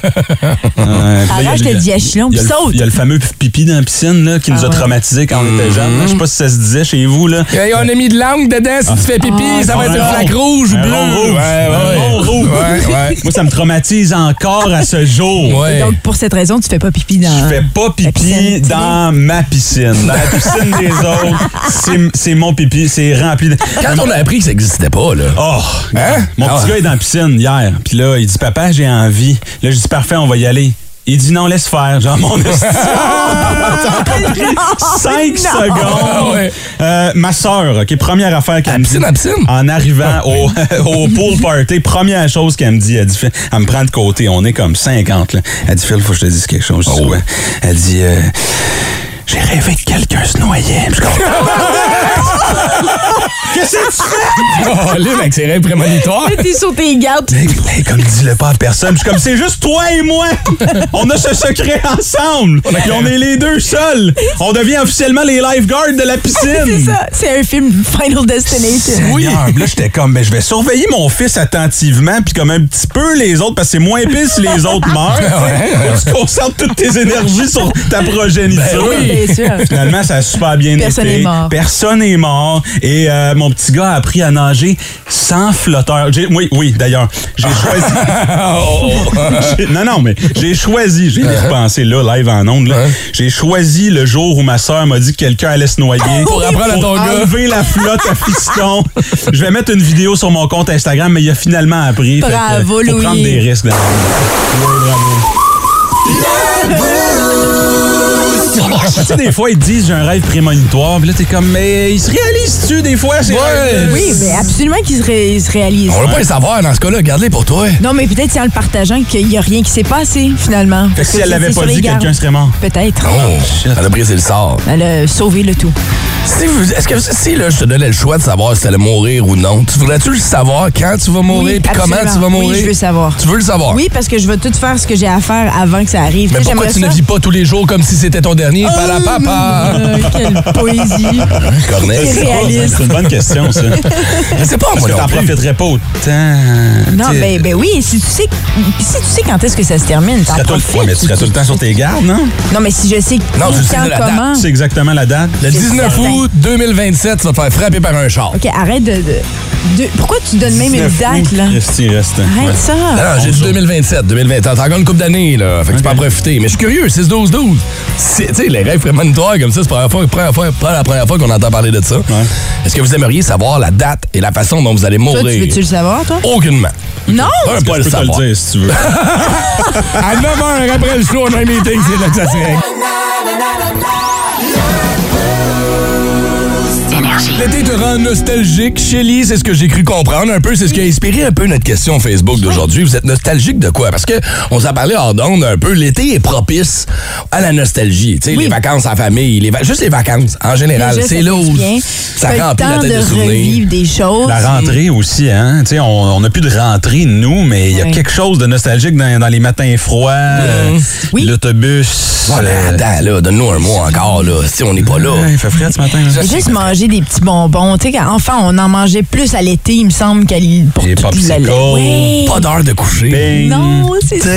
puis là, il y a Arrache le- le diachylon, il y a puis saute. Il y a le fameux pipi dans la piscine là, qui nous Ah a ouais. traumatisés quand on était jeunes. Je sais pas si ça se disait chez vous. Là. Hey, on a mis de l'angle dedans. Si tu fais pipi, Ah, ça va être un une flaque rouge ou bleue. Ouais. Ouais, ouais. Moi, ça me traumatise encore à ce jour. Ouais. Donc, pour cette raison, tu fais pas pipi dans. Je fais pas pipi dans ma piscine. Dans la piscine des autres, c'est- c'est mon pipi. C'est rempli de... Quand on a appris que ça n'existait pas, là. Oh! Hein? Mon Ah petit ouais. gars est dans la piscine hier. Puis là, il dit Papa, j'ai envie. Là, je dis Parfait, on va y aller. Il dit non, laisse faire. Genre, mon cinq Ah secondes. ouais. Euh, ma soeur, OK, première affaire qu'elle me dit. En arrivant au, au pool party, première chose qu'elle me dit, elle dit, Phil, elle me prend de côté, on est comme 50, là. Elle dit, Phil, faut que je te dise quelque chose. Je dis, Ouais. Elle dit, euh, j'ai rêvé que quelqu'un se noyait. Je Qu'est-ce que tu fais? Oh, là, avec ses rêves prémonitoires. T'es sur tes gardes. Hey, hey, comme dis-le pas à personne. Je suis comme, c'est juste toi et moi. On a ce secret ensemble. Puis on est les deux seuls. On devient officiellement les lifeguards de la piscine. C'est ça. C'est un film Final Destination. Oui. Là, j'étais comme, ben, je vais surveiller mon fils attentivement, puis comme un petit peu les autres, parce que c'est moins pire si les autres meurent. Tu concentres toutes tes énergies sur ta progéniture. Ben oui. Bien sûr. Finalement, ça a super bien Personne été. est mort. Personne est mort. Et euh, mon petit gars a appris à nager sans flotteur. J'ai- Oui, oui, d'ailleurs. J'ai choisi. J'ai- non, non, mais j'ai choisi. J'ai repensé là, live en ondes. là. J'ai choisi le jour où ma soeur m'a dit que quelqu'un allait se noyer. Pour apprendre à ton gars. enlever la flotte à fiston. Je vais mettre une vidéo sur mon compte Instagram, mais il a finalement appris. Fait que, Bravo, faut Louis. prendre des risques. dans la vie. Oui, bravo. Tu sais, des fois, ils te disent j'ai un rêve prémonitoire, puis là, t'es comme, mais il se réalise-tu des fois, ces rêves-là? Oui, mais absolument qu'il se, ré- il se réalise. On va pas le savoir dans ce cas-là. Garde-les pour toi. Non, mais peut-être c'est en le partageant qu'il n'y a rien qui s'est passé, finalement. Fait que si elle l'avait pas dit, les quelqu'un serait mort. Peut-être. Oh, elle a brisé le sort. Elle a sauvé le tout. Si vous- Est-ce que si là, je te donnais le choix de savoir si tu allais mourir ou non, tu voudrais-tu le savoir quand tu vas mourir Oui, puis comment tu vas mourir? Oui, je veux savoir. Tu veux le savoir? Oui, parce que je vais tout faire ce que j'ai à faire avant que ça arrive. Mais Tu sais, pourquoi tu ne vis pas tous les jours comme si c'était ton dernier? Pala papa! Euh, quelle poésie. Corneille. C'est réaliste. C'est une bonne question, ça. Je sais pas, Parce moi que non t'en plus. profiterais pas autant. Non, ben, ben oui, si tu sais si tu sais quand est-ce que ça se termine, tu t'en serais tout le- profites. ouais, mais tu serais tout le temps sur tes gardes, non? Non, mais si je sais Non, tu sais quand, la date. comment. C'est exactement la date. Le C'est 19 certain. août, août 2027, tu vas te faire frapper par un char. OK, arrête de, de- de- Pourquoi tu donnes même une 19 date, là? Restez, restez. Arrête ça. Non, non, j'ai dit 2027, 2020. T'as encore une couple d'années, là. Fait que tu peux en profiter. Mais je suis curieux, 6-12-12. C'est- Tu sais, les rêves prémonitoires comme ça, c'est pas la, première fois, première fois- pas la première fois qu'on entend parler de ça. Est-ce que vous aimeriez savoir la date et la façon dont vous allez Toi, tu mourir? veux-tu le savoir, toi? Aucunement. Non! Un Je pas peux le te savoir. le dire si tu veux. À 9h après le show, on a un meeting, c'est là que ça se règle. L'été te rend nostalgique. Shelly, c'est ce que j'ai cru comprendre un peu. C'est ce qui a inspiré un peu notre question Facebook d'aujourd'hui. Vous êtes nostalgique de quoi? Parce que on s'en parlait hors d'onde un peu. L'été est propice à la nostalgie. Tu sais, les vacances en famille, les va- juste les vacances en général. C'est là où ça remplit la tête de, de souvenirs. des choses. La rentrée aussi, hein. Tu sais, on n'a plus de rentrée, nous, mais il y a quelque chose de nostalgique dans, dans les matins froids, euh, Oui. l'autobus. Mais euh, attends, là, donne-nous un mois encore, là. Si on n'est pas là. ouais, il fait frais ce matin. là. Juste manger des petits bonbons. Tu sais, enfant, on en mangeait plus à l'été, il me semble, qu'à l'île pour Des toute la- popsicles. Oui. Pas d'heure de coucher. Bing. Non, c'est ça.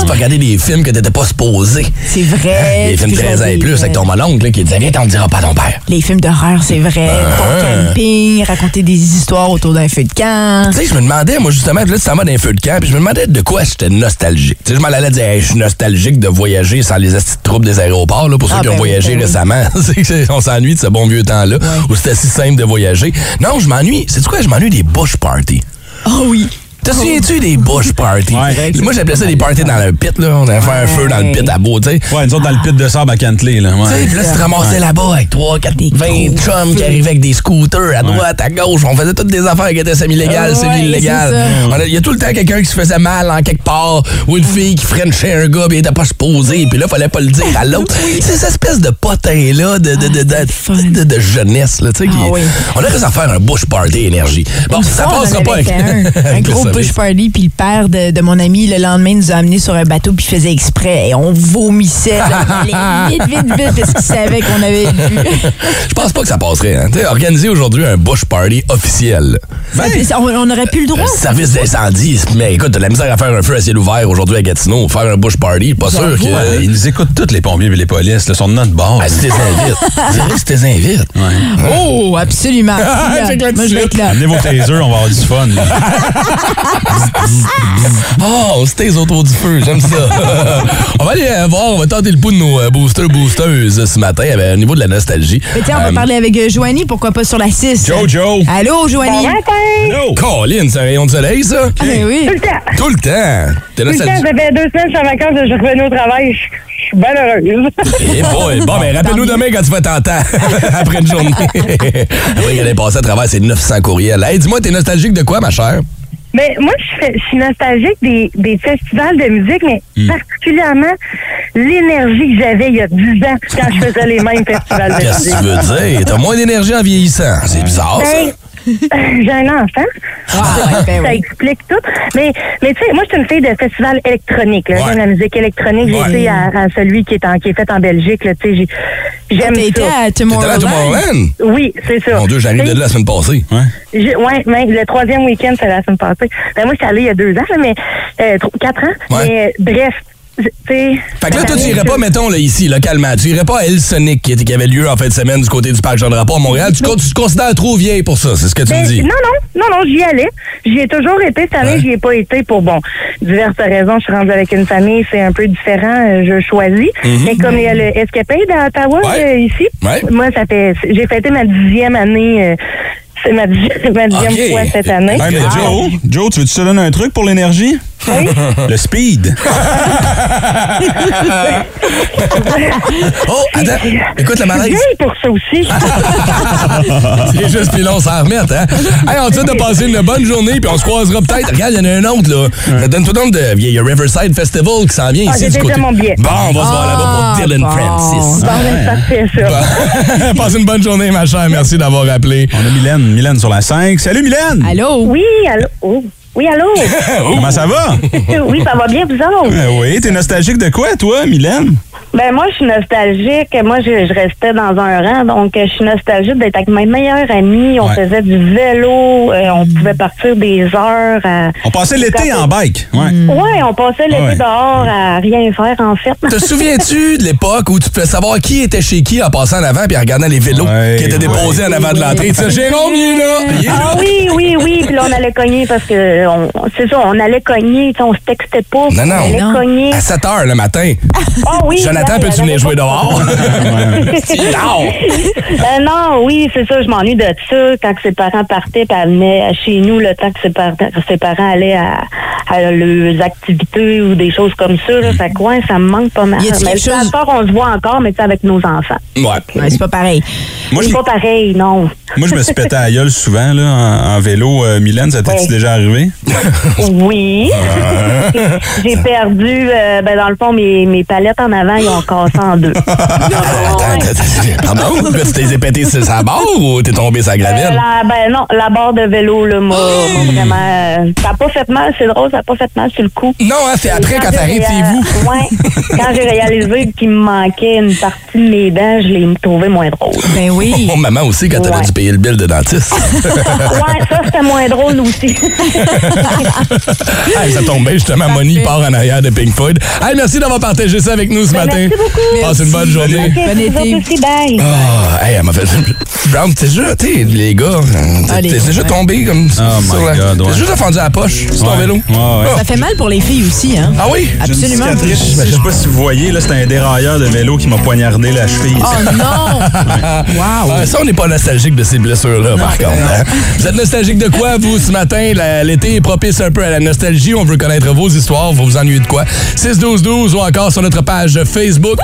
tu peux regarder des films que t'étais pas supposé. C'est vrai. Les films Tu peux 13 ans et plus avec ton maloncle là, qui disait Viens, t'en le diras pas ton père. Les films d'horreur, c'est vrai. Ton camping, raconter des histoires autour d'un feu de camp. Tu sais, je me demandais, moi, justement, là, tu t'en vas dans un feu de camp, puis je me demandais de quoi j'étais nostalgique. Tu sais, je m'en allais dire, Hey, je suis nostalgique de voyager sans les astis de troubles des aéroports, là, pour ceux Ah, qui ont ben voyagé ben récemment. On s'ennuie de ce bon vieux temps-là, où c'était si simple de voyager. Non, je m'ennuie. C'est quoi? Je m'ennuie des bush parties. Oh oui. Te souviens-tu des bush parties? Ouais. Moi, j'appelais ça des parties dans le pit, là. On allait faire un feu dans le pit à beau, tu sais. Ouais, nous autres, dans le pit de sable à Cantley, là. Tu sais, Ouais. puis là, tu te ramassais là-bas avec 3, 4, Des 20 gros chums qui arrivaient avec des scooters à droite, à gauche. On faisait toutes des affaires qui étaient semi-légales, Ah ouais, semi-illégales. a- Il y a tout le temps quelqu'un qui se faisait mal en quelque part ou une fille qui frenchait un gars puis il était pas supposé. Puis là, fallait pas le dire à l'autre. C'est cette espèce de potin-là de, de, de, de, Ah, de- de jeunesse. Là, tu sais, qui- Ah oui. On aurait à faire un bush party énergie. Bon, ça passera pas avec, un, gros bush party, puis le père de, de mon ami, le lendemain, nous a amenés sur un bateau, puis il faisait exprès. Et on vomissait. là. Vite, vite, vite, parce qu'il savait qu'on avait vu. Je pense pas que ça passerait. Hein. Organiser aujourd'hui un bush party officiel. Ça- on, on aurait plus le droit. Un service d'incendie. Mais écoute, t'as de la misère à faire un feu à ciel ouvert aujourd'hui à Gatineau. Faire un bush party, pas sûr que. Ouais, ils nous écoutent tous les pompiers et les polices, là, sont de notre bord. Ah, si t'es invites. C'est vrai que si t'es invites. Oh, absolument. Moi, je vais être là. Amenez vos tasers, on va avoir du fun. Oh, c'était autour du feu, j'aime ça. on va aller euh, voir, on va tenter le pouls de nos euh, boosters, boosteuses ce matin euh, au niveau de la nostalgie. Mais tiens, on va Euh, parler avec Joanie, pourquoi pas sur la 6. Jojo! Allô, Joanie? No! Colin, c'est un rayon de soleil, ça? Ah, ben oui. Tout le temps. Tout le temps. Tout le temps, ça fait deux semaines que je suis en vacances, je revenais au travail. Je suis bien heureuse. Boy. Bon, ben rappelle-nous demain quand tu vas t'entendre après une journée. Après, il allait passer à travers ces 900 courriels. Hey, dis-moi, t'es nostalgique de quoi, ma chère? Mais moi, je, fais- je suis nostalgique des, des festivals de musique, mais Hmm. particulièrement l'énergie que j'avais il y a 10 ans quand je faisais les mêmes festivals de Qu'est-ce que musique. tu veux dire? T'as moins d'énergie en vieillissant. C'est bizarre, ça. Ben, J'ai un enfant. Ah, ben ça oui. explique tout. Mais, mais tu sais, moi, je suis une fille de festival électronique. là. Ouais. J'aime la musique électronique. J'ai Ouais. été à, à celui qui est, en, qui est fait en Belgique. là, tu sais, j'ai- J'aime ça. à T'étais là à Tomorrowland? Tomorrowland? Oui, c'est ça. Mon Dieu, j'arrive de là la semaine passée. Ouais. j'ai- Ouais, ouais, le troisième week-end, c'est la semaine passée. Ben, moi, je suis allée il y a deux ans, mais euh, quatre ans. Ouais. Mais euh, bref. Fait que là, toi, tu irais pas, mettons, là, ici, localement. Tu irais pas à El Sonic qui, était- qui avait lieu en fin de semaine du côté du parc Jean-Drapeau à Montréal. Tu, tu te considères trop vieille pour ça, c'est ce que tu Ben, me dis. non, non, non, non, j'y allais. J'y ai toujours été. Cette année, Ouais. j'y ai pas été pour, bon, diverses raisons. Je suis rendue avec une famille, c'est un peu différent. euh, Je choisis. Mais comme il y a le Escapade à Ottawa, Mhm. Ouais. euh, ici, Ouais. moi, ça fait, j'ai fêté ma dixième année, euh, c'est ma, dix- ma dixième fois cette année. Hey, mais Joe, Joe, tu veux-tu te donner un truc pour l'énergie? Oui. Le speed. Oh, attends. Écoute suis malaise. vieille pour ça aussi. C'est juste puis là, on s'en remet, hein? Hey, on te souhaite de passer une bonne journée, puis on se croisera peut-être. Regarde, il y en a un autre, là. Donne-toi donc de. Il y a Riverside Festival qui s'en vient Ah, ici j'ai du déjà côté. mon billet. Bon, on va se voir là-bas Ah, pour Dylan bon. Francis. Bon, parfait, ça. Passe une bonne journée, ma chère. Merci d'avoir appelé. On a Mylène, Mylène sur la 5. Salut Mylène! Allô? Oui, allô? Oh. Oui, allô? Comment ça va? oui, ça va bien, vous autres? Euh, oui, t'es nostalgique de quoi, toi, Mylène? Ben moi, je suis nostalgique. Moi, je, je restais dans un rang, donc je suis nostalgique d'être avec mes meilleurs amis. On Ouais. faisait du vélo, euh, on pouvait partir des heures. À... On passait l'été en bike. Ouais. Ouais, on passait l'été Ouais. dehors à rien faire, en fait. Te souviens-tu de l'époque où tu pouvais savoir qui était chez qui en passant en avant puis en regardant les vélos Ouais, qui étaient déposés en avant de l'entrée? Tu sais, Jérôme, il est là! Il est là! Ah oui, oui, oui. Puis là, on allait cogner parce que on- c'est ça, on allait cogner. On se textait pas. Non, non. On allait Non. cogner. À 7 heures le matin. Ah oui. Jonathan, peux-tu venir jouer dehors? non! Euh, non, oui, c'est ça. Je m'ennuie de ça. Quand que ses parents partaient, puis elle venait chez nous le temps que ses, par- ses parents allaient à, à leurs activités ou des choses comme ça. Là. Fait ouais, ça me manque pas mal. Y Mais chose- fort, on se voit encore, mais c'est avec nos enfants. Ouais. Ouais, c'est pas pareil. Moi, je, C'est pas pareil, non. moi, je me suis pété à la gueule souvent là, en, en vélo. Euh, Mylène, ça t'est-tu Ouais. déjà arrivé? Oui. J'ai perdu, euh, ben, dans le fond, mes, mes palettes en avant, ils ont cassé en deux. Attends, attends, attends. Pardon? Là, tu t'es pété sur sa barre ou t'es tombé sur la Euh, gravelle? la, ben non, la barre de vélo, là, m'a vraiment... euh, ça n'a pas fait mal, c'est drôle, ça n'a pas fait mal sur le coup. Non, hein, c'est après quand t'arrives chez vous. Ouais. Quand j'ai réalisé qu'il me manquait une partie de mes dents, je l'ai trouvé moins drôle. Ben oui. Mon maman aussi, quand Ouais. dû payer le bill de dentiste. Ouais, ça, c'était moins drôle aussi. Hey, ça tombe bien, justement, Moni part en arrière de Pink Floyd. Hey, merci d'avoir partagé ça avec nous ce Ben, matin. merci beaucoup. Passe une bonne journée. OK, Bon été. aussi, bye. Ah, hey, elle m'a fait. Brown, t'es déjà, t'es, les gars, Ah, t'es t'es déjà ouais. tombé comme Oh sur la. God, ouais. T'es juste défendu à la poche sur ton Ouais. vélo. Ouais, ouais. Ça fait mal pour les filles aussi, hein? Ah oui? Absolument. Je sais pas si vous voyez, là, c'est un dérailleur de vélo qui m'a poignardé la cheville. Oh non! wow! Ah, ça, on n'est pas nostalgique de ces blessures-là, par contre. hein. Vous êtes nostalgique de quoi, vous, ce matin? L'été? Propice un peu à la nostalgie. On veut connaître vos histoires. Vous vous ennuyez de quoi? 6-12-12 ou encore sur notre page Facebook.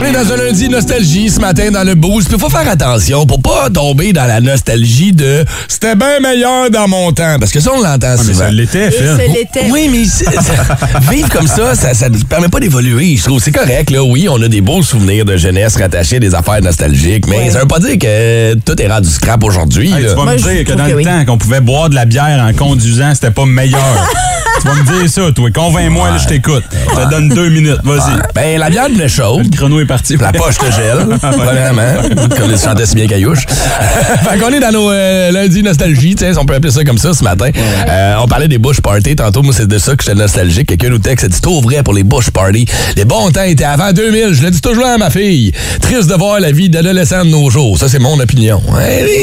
On est dans un lundi nostalgie ce matin dans le boost. Il faut faire attention pour pas tomber dans la nostalgie de « c'était bien meilleur dans mon temps ». Parce que ça, on l'entend Ah, mais souvent. ça l'était, Et Phil. c'est l'été. Oui, mais vivre comme ça, ça, ne permet pas d'évoluer. Je trouve c'est correct. Là. Oui, on a des beaux souvenirs de jeunesse rattachés à des affaires nostalgiques, mais Ouais. ça veut pas dire que tout est rendu scrap aujourd'hui. Hey, tu vas Moi, me je dire que dans que le oui. temps qu'on pouvait boire de la bière en conduisant, c'était pas meilleur. tu vas me dire ça, toi. Convainc-moi, là, je t'écoute. Ça te donne deux minutes. Vas-y. Ben, la bière devenait chaude. Le chrono est parti. La poche te gèle, vraiment, comme les chantait si bien caillouche. fait qu'on est dans nos euh, lundis nostalgie, tiens, si on peut appeler ça comme ça ce matin. Euh, on parlait des bush parties tantôt, moi c'est de ça que j'étais nostalgique. Quelqu'un nous texte, c'est trop vrai pour les bush parties. Les bons temps étaient avant 2000, je le dis toujours à ma fille. Triste de voir la vie d'adolescent de nos jours, ça c'est mon opinion. Oui,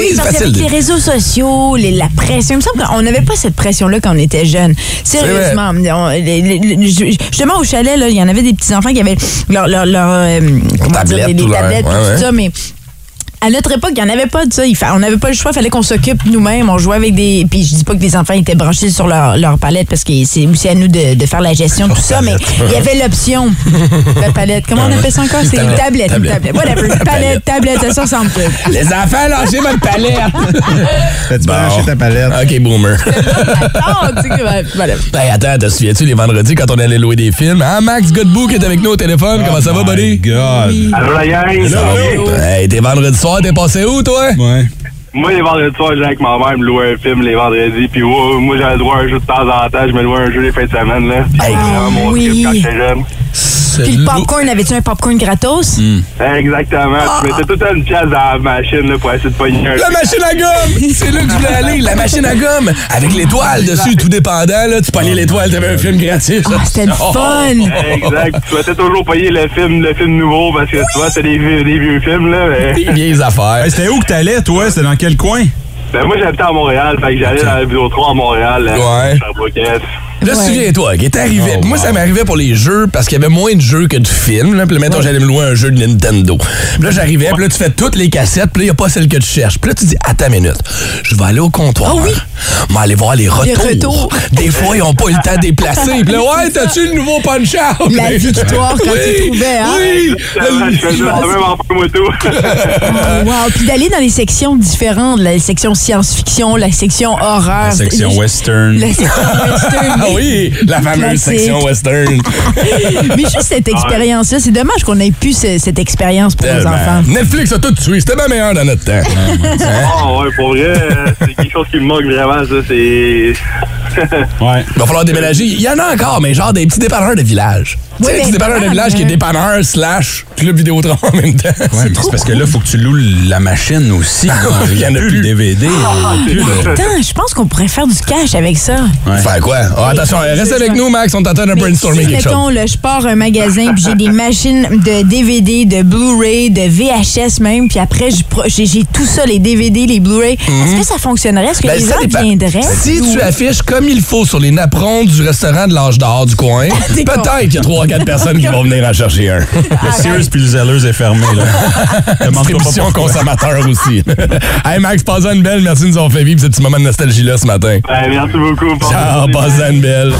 c'est parce facile. les réseaux sociaux, les- la pression, il me semble qu'on n'avait pas cette pression-là quand on était jeune. Sérieusement. On- les- les- les- justement, au chalet, là, il y en avait des petits-enfants qui avaient leur, leur, leur, euh, comment dire, Tablette les, les ou leur- tablettes, tout ouais. ça, mais à notre époque, il n'y en avait pas de ça. Il fa- on n'avait pas le choix, il fallait qu'on s'occupe nous-mêmes. On jouait avec des. Puis je dis pas que les enfants étaient branchés sur leur, leur palette parce que c'est aussi à nous de, de faire la gestion de tout ça, mais il y avait l'option. La palette. Comment on appelle ça encore? C'est une Tablette. Une Tablette. tablette. Whatever. Palette, tablette, ça se ressemble plus. Les enfants, lâchez votre palette! Tu peux lâcher ta palette. OK, boomer. Attends, attends, te souviens-tu les vendredis quand on allait louer des films? Hein, Max Godbout qui est avec nous au téléphone. Comment ça va, Oh buddy? God. Allô la gang? Hey, t'es vendredi soir, t'es passé où, toi? Ouais. Moi, les vendredis soirs, j'ai avec ma mère me louer un film les vendredis. Puis ouais, moi, j'avais le droit à un jeu de temps en temps. Je me louais un jeu les fins de semaine. Là. Hey. C'est vraiment mon oui. trip quand j'étais jeune. Puis le popcorn, avais-tu un popcorn gratos? Exactement. Tu mettais toute une pièce dans la machine là, pour essayer de pogner un La machine à gomme! C'est là que je voulais aller, la machine à gomme! Avec l'étoile dessus, tout dépendant, là. Tu pognais l'étoile, t'avais un film gratis. Ah, c'était le Oh. fun! Exact. Tu souhaitais toujours payer le film, le film nouveau parce que tu vois, c'est des, vieux- des vieux films. Là, mais... Des vieilles affaires. Hey, C'était où que t'allais, toi? C'était dans quel coin? Ben, moi, j'habitais à Montréal. Fait que j'allais dans la Vidéotron à Montréal. là, Ouais. Là, Ouais. souviens-toi, qui est arrivé. Oh, moi, wow. ça m'arrivait pour les jeux parce qu'il y avait moins de jeux que de films. Là. Puis là, mettons, j'allais me louer un jeu de Nintendo. Puis là, j'arrivais, puis là, tu fais toutes les cassettes, puis là, il n'y a pas celle que tu cherches. Puis là, tu dis, attends une minute, je vais aller au comptoir. Ah oui? Je vais aller voir les retours. retours. Des fois, ils n'ont pas eu le temps de déplacer. Puis là, ouais, t'as-tu le nouveau Punch-Out? La victoire quand oui, tu trouvais, hein? Oui! Wow! Puis d'aller dans les sections différentes, la section science-fiction, la section horreur. La section western. La section western. Oui, la fameuse section western. Mais juste cette expérience-là, c'est dommage qu'on ait plus ce- cette expérience pour nos Tellement. enfants. Netflix a tout tué. C'était bien meilleur dans notre temps. Ah ouais, pour vrai, euh, c'est quelque chose qui me manque vraiment, ça, c'est... Ouais. Il va falloir déménager. Il y en a encore, mais genre des petits dépanneurs de village. Oui, tu sais, dépanneurs de village qui est dépanneur slash club Vidéotron en même temps. Ouais, mais c'est parce que là, il faut que tu loues la machine aussi. là. Il y en a plus, DVD. il y en a plus, là. Attends, je pense qu'on pourrait faire du cash avec ça. Ouais. Faire quoi? Ah, attention, reste avec nous, Max. On t'entend de Mais brainstormer si, quelque chose. mettons, là, je pars un magasin puis j'ai des machines de DVD, de Blu-ray, de VHS même, puis après, j'ai tout ça, les DVD, les Blu-ray. Est-ce que ça fonctionnerait? Est-ce que Ben, les ça gens dépend. viendraient? Si tu affiches comme il faut sur les napperons du restaurant de l'âge d'or du coin, peut-être qu'il y a 3-4 personnes qui vont venir en chercher un. Le Sears puis le Zellers est fermé. là. Distribution consommateur aussi. hey Max, passe une belle. Merci de nous avoir fait vivre ce petit moment de nostalgie-là ce matin. Ben, merci beaucoup. Ciao, passe une belle.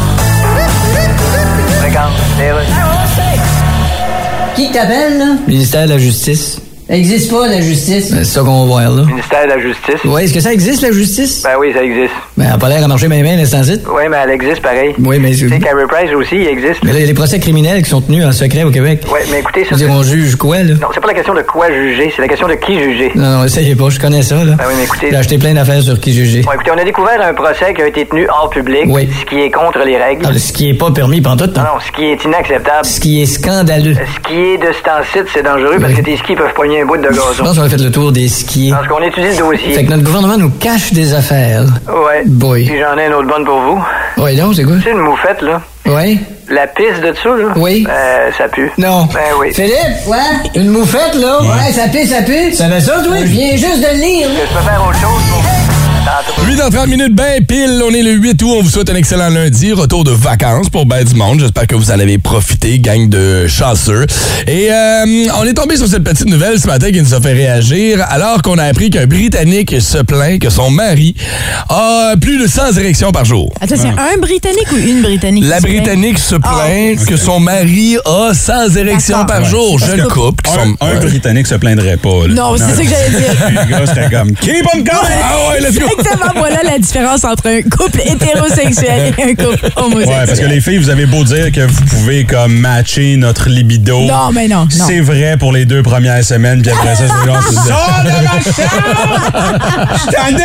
Qui t'appelle, là? Ministère de la Justice. Ça existe pas, la justice. C'est ça qu'on va voir, là. Ministère de la Justice. Oui, est-ce que ça existe, la justice? Ben oui, ça existe. Ben, elle a pas l'air à marcher bien, bien, l'instant Oui, mais elle existe pareil. Oui, mais... Tu sais, Carrie Price aussi, il existe. Mais là, il y a des procès criminels qui sont tenus en secret au Québec. Oui, mais écoutez, ça. dire, on juge quoi, là? Non, c'est pas la question de quoi juger, c'est la question de qui juger. Non, non, essayez pas, je connais ça, là. Ben oui, mais écoutez. J'ai acheté plein d'affaires sur qui juger. Bon, écoutez, on a découvert un procès qui a été tenu hors public, Oui. ce qui est contre les règles. Ah, ce qui est pas permis pantoute, Non, non. non, ce qui est inacceptable. Ce qui est scandaleux. Ce qui est de ce temps-ci, c'est dangereux parce Oui. que tes skis peuvent pogner un bout de Je gazon. pense qu'on a fait le tour des skiers. Parce qu'on étudie le dossier. Fait que notre gouvernement nous cache des affaires. Ouais. Boy. Puis j'en ai une autre bonne pour vous. Oui, donc, c'est quoi? C'est une moufette, là. Oui? La piste de ça, là? Oui. Euh, ça pue. Non. Ben oui. Philippe, ouais? Une moufette, là? Ouais, ça pue, ça pue. Ça fait ça, toi? Je viens juste de le lire. Je peux faire autre chose pour... Tantôt. 8 dans 30 minutes, ben pile. On est le 8 août. On vous souhaite un excellent lundi. Retour de vacances pour ben du monde. J'espère que vous en avez profité, gang de chanceux. Et euh, on est tombé sur cette petite nouvelle ce matin qui nous a fait réagir alors qu'on a appris qu'un Britannique se plaint que son mari a plus de 100 érections par jour. Attends, c'est un Britannique ou une Britannique? La qui se plaint? Britannique se Ah, plaint que son mari a 100 érections par jour. Parce que couple. qui Un, sont- un. Britannique se plaindrait pas. là. Non, c'est ça que j'allais dire. Puis Le gars serait comme Keep on going! Ah ouais, let's go! Exactement, voilà la différence entre un couple hétérosexuel et un couple homosexuel. Ouais, parce que les filles, vous avez beau dire que vous pouvez comme matcher notre libido. Non, mais non, non. C'est vrai pour les deux premières semaines, puis après ça, c'est genre. Sors de ma chambre! Je suis tanné!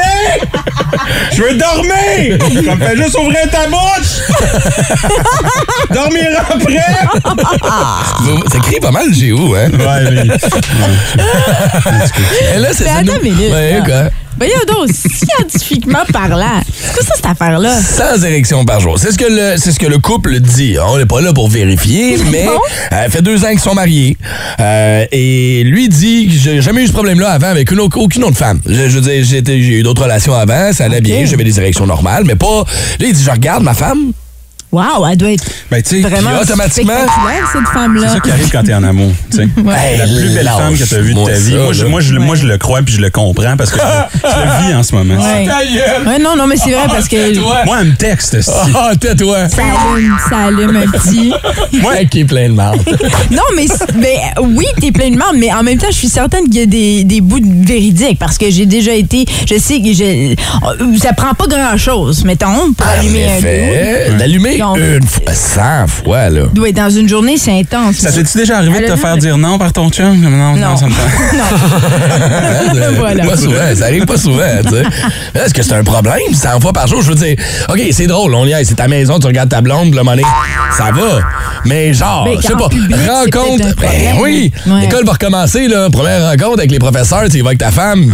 Je veux dormir! Ça me fait juste ouvrir ta bouche! Dormir après! Ça crie pas mal vous, hein? Ouais, mais. Et là, c'est Mais ça, attends minute, Ouais? Voyons donc, scientifiquement parlant, c'est quoi ça, cette affaire-là? 100 érections par jour. C'est ce que le, c'est ce que le couple dit. On n'est pas là pour vérifier, mais euh, fait deux ans qu'ils sont mariés. Euh, et lui dit que j'ai jamais eu ce problème-là avant avec une, au- aucune autre femme. Je, je veux dire, j'ai eu d'autres relations avant, ça allait bien, j'avais des érections normales, mais pas. Là, il dit, je regarde ma femme. Wow, elle doit être Ben, tu sais, vraiment automatiquement- cette c'est femme-là. ça qui arrive quand t'es en amour. tu sais. Hey, La plus belle femme que t'as vue de ta vie. ça, Moi, je, moi, je, moi, je le crois puis je le comprends parce que je, je le vis en ce moment. Ouais. Ouais, non, non, mais c'est vrai parce que Moi, elle me texte, sti. Ah, tais-toi. ça allume, ça allume un petit. Moi, qui est plein de marde. Non, mais, c'est- mais oui, t'es plein de marde, mais en même temps, je suis certaine qu'il y a des, des bouts de véridiques parce que j'ai déjà été. Je sais que je, ça prend pas grand-chose, mettons, pour allumer un D'allumer Donc- une fois, 100 fois, là. Ouais, dans une journée, c'est intense. Ça t'est-tu déjà arrivé de te faire dire non par ton chum? Non, non, Non. ça me tente. Voilà. Pas souvent, ça arrive pas souvent, tu sais. Mais Est-ce que c'est un problème, 100 fois par jour? Je veux dire, OK, c'est drôle, on y est, c'est ta maison, tu regardes ta blonde, le monnaie, ça va. Mais genre, je sais pas, public, rencontre, ben oui, Ouais. l'école va recommencer, là, première rencontre avec les professeurs, tu y vas avec ta femme.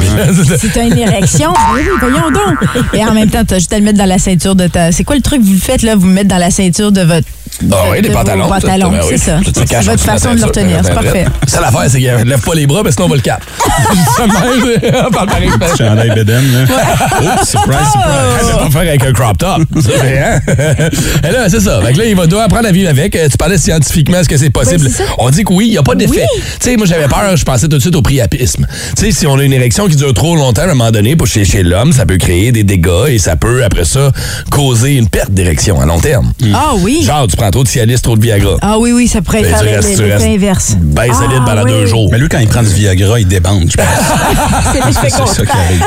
Si t'as une érection, oui, oui, voyons donc. Et en même temps, t'as juste à le mettre dans la ceinture de ta. C'est quoi le truc que vous le faites, là? Vous le mettez dans la ceinture de votre. Ah oui, de les pantalons. pantalons, Ben c'est oui. ça. C'est votre la façon de le retenir. C'est ben, parfait. ben, Ça l'affaire, c'est qu'il lève pas les bras, parce que sinon on va le cap. Parle par expérience. Chandail Beden, là. Oups, surprise, Oh! surprise. Va pas faire avec un crop top. Hein? Et là, c'est ça. Fait que là, il va devoir apprendre à vivre avec. Euh, Tu parlais scientifiquement, est-ce que c'est possible? Ben, on dit que oui, il n'y a pas d'effet. Oui. Tu sais, moi, j'avais peur, je pensais tout de suite au priapisme. Tu sais, si on a une érection qui dure trop longtemps, à un moment donné, pour chez, chez l'homme, ça peut créer des dégâts et ça peut, après ça, causer une perte d'érection à long terme. Ah oui. Genre, tu prends prends trop de Cialis, trop de Viagra. Ah oui, oui, ça pourrait Ben, faire tu restes- tu l'effet restes inverse. Ben solide Ah, pendant oui. deux jours. Mais lui, quand il prend du Viagra, il débande, je pense. C'est ça qui arrive.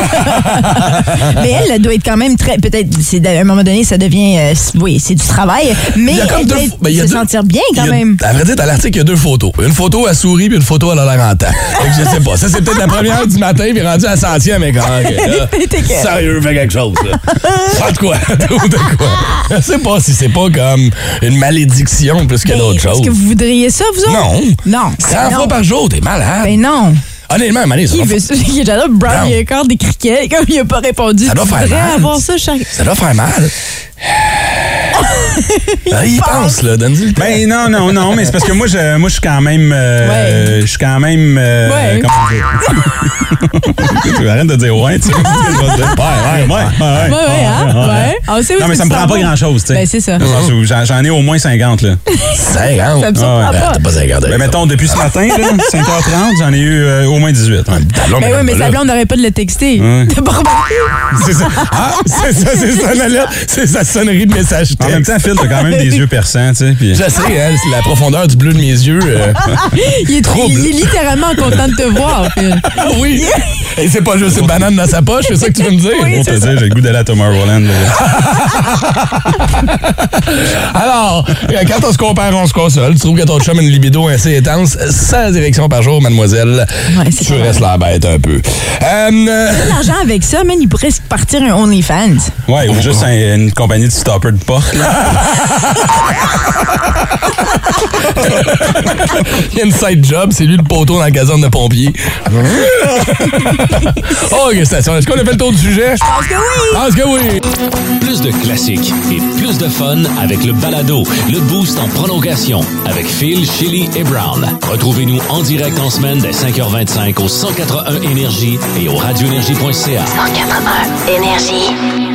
Mais elle, elle doit être quand même très. Peut-être, c'est à un moment donné, ça devient. euh, oui, c'est du travail. Mais Il y a comme elle doit fo- ben, il y a se deux- sentir bien quand a- même. À vrai dire, dans l'article, il y a deux photos. Une photo à souris puis une photo à la l'air en temps. Je sais pas. Ça, c'est peut-être la première du matin puis rendu à la centième, mais quand ok, là, Sérieux, fais quelque chose. Fais de quoi? de quoi? Je sais pas si c'est pas comme une malédiction plus que d'autres Est-ce choses. que vous voudriez ça, vous autres? Non. Non. 100 Non. fois par jour, t'es malade. Ben non. Honnêtement, Mané, ça Qui veut ça? J'adore Brown, Non. il a encore des criquets, comme il a pas répondu. Ça doit faire mal. avoir ça chaque. ça doit faire mal. Ah, il pense, là. Donne-lui le temps. Ben non, non, non, mais c'est parce que moi, je, moi, je suis quand même. euh, Ouais. Je suis quand même. euh, Ouais. Comment dire? tu arrêtes de dire ouais, tu sais. Ouais, ouais, ouais. Ouais, Ouais, ouais, hein? Ouais. Ah, Non, mais ça me prend pas grand-chose, tu sais. Ben, c'est ça. J'en ai au moins 50, là. 50. Ça me surprend Ah, ouais. pas. T'as pas 50. Ben, mettons, depuis ce matin, là, 5h30, j'en ai eu euh, au moins 18. Ta blonde, Ben elle oui, mais sa blonde n'aurait pas de le texter. Ouais. C'est ça. Ah, c'est ça, c'est son alerte. C'est sa sonnerie de message En même temps, Phil, t'as quand même des yeux perçants, tu sais. puis- Je sais, hein, c'est la profondeur du bleu de mes yeux. euh, Il est, Trouble. il est littéralement content de te voir, Phil. oui. Et c'est pas juste une banane dans sa poche, c'est ça que tu veux me dire? Pour te dire, j'ai le goût d'aller à Tomorrowland. Alors, euh, quand on se compare, on se console. Tu trouves que ton chum a une libido assez intense, 100 directions par jour, mademoiselle. Ouais, tu restes la bête un peu. Euh, L'argent avec ça, man, il pourrait se partir un OnlyFans. Ouais, ou juste un- une compagnie de stopper de porte. Il y a une side job, c'est lui le poteau dans la caserne de pompiers. oh, station. Est-ce qu'on a fait le tour du sujet? Je Parce que oui! pense que oui. Plus de classiques et plus de fun avec le balado, le boost en prolongation avec Phil, Chili et Brown. Retrouvez-nous en direct en semaine dès 5h25 au 181 Énergie et au radioénergie.ca. 181 Énergie.